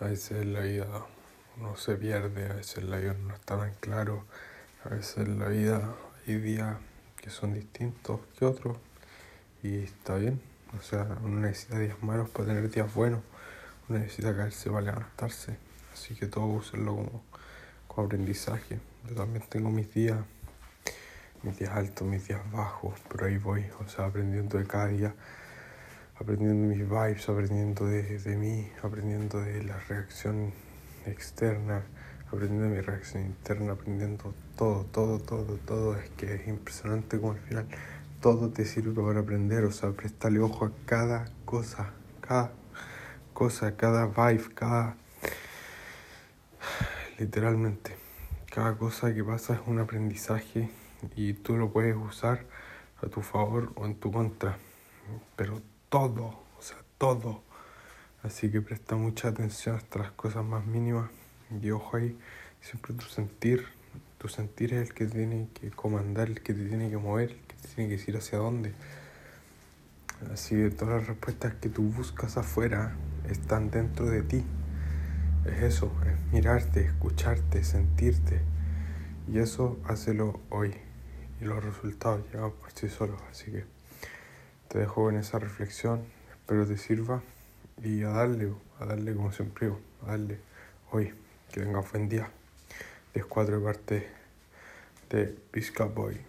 A veces la vida uno se pierde, a veces la vida no está tan claro, a veces la vida hay días que son distintos que otros y está bien. O sea, uno necesita días malos para tener días buenos, uno necesita caerse para levantarse. Así que todo úsenlo como, como aprendizaje. Yo también tengo mis días, mis días altos, mis días bajos, pero ahí voy, o sea, aprendiendo de cada día aprendiendo mis vibes, aprendiendo de, de mí, aprendiendo de la reacción externa, aprendiendo de mi reacción interna, aprendiendo todo, todo, todo, todo. Es que es impresionante como al final todo te sirve para aprender, o sea, prestarle ojo a cada cosa, cada cosa, cada vibe, cada... Literalmente, cada cosa que pasa es un aprendizaje y tú lo puedes usar a tu favor o en tu contra, pero todo, o sea, todo. Así que presta mucha atención hasta las cosas más mínimas y ojo ahí, siempre tu sentir, tu sentir es el que tiene que comandar, el que te tiene que mover, el que te tiene que decir hacia dónde. Así que todas las respuestas que tú buscas afuera están dentro de ti. Es eso, es mirarte, escucharte, sentirte. Y eso hácelo hoy. Y los resultados llegan por sí solos. Así que te dejo con esa reflexión, espero te sirva y a darle, a darle como siempre a darle hoy, que tenga buen día. 4 de parte de Pisca Boy.